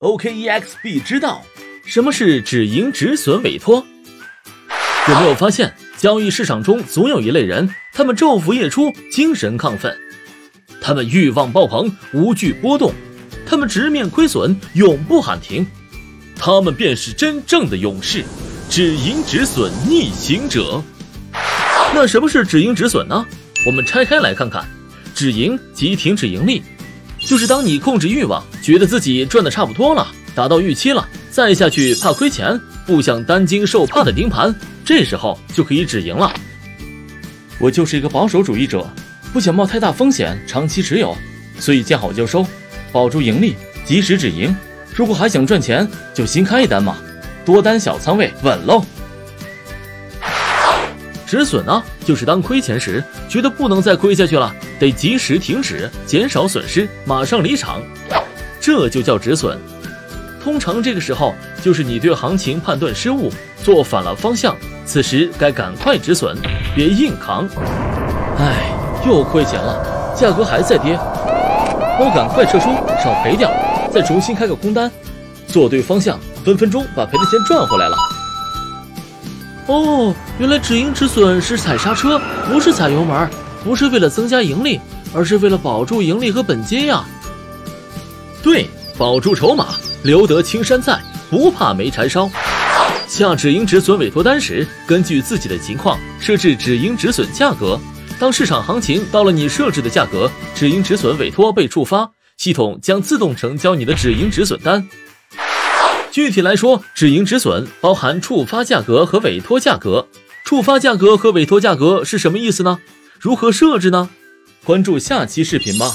OKEXB 知道什么是止盈止损委托？有没有发现，交易市场中总有一类人，他们昼伏夜出，精神亢奋，他们欲望爆棚，无惧波动，他们直面亏损，永不喊停，他们便是真正的勇士，止盈止损逆行者。那什么是止盈止损呢？我们拆开来看看，止盈即停止盈利。就是当你控制欲望，觉得自己赚的差不多了，达到预期了，再下去怕亏钱，不想担惊受怕的盯盘，这时候就可以止盈了。我就是一个保守主义者，不想冒太大风险长期持有，所以见好就收，保住盈利，及时止盈。如果还想赚钱，就新开一单嘛，多单小仓位稳喽。止损呢，就是当亏钱时，觉得不能再亏下去了，得及时停止，减少损失，马上离场，这就叫止损。通常这个时候，就是你对行情判断失误，做反了方向，此时该赶快止损，别硬扛。唉，又亏钱了，价格还在跌，我赶快撤出，少赔点，再重新开个空单，做对方向，分分钟把赔的钱赚回来了。哦，原来止盈止损是踩刹车，不是踩油门，不是为了增加盈利，而是为了保住盈利和本金呀。对，保住筹码，留得青山在，不怕没柴烧。下止盈止损委托单时，根据自己的情况设置止盈止损价格。当市场行情到了你设置的价格，止盈止损委托被触发，系统将自动成交你的止盈止损单。具体来说，止盈止损包含触发价格和委托价格。触发价格和委托价格是什么意思呢？如何设置呢？关注下期视频吧。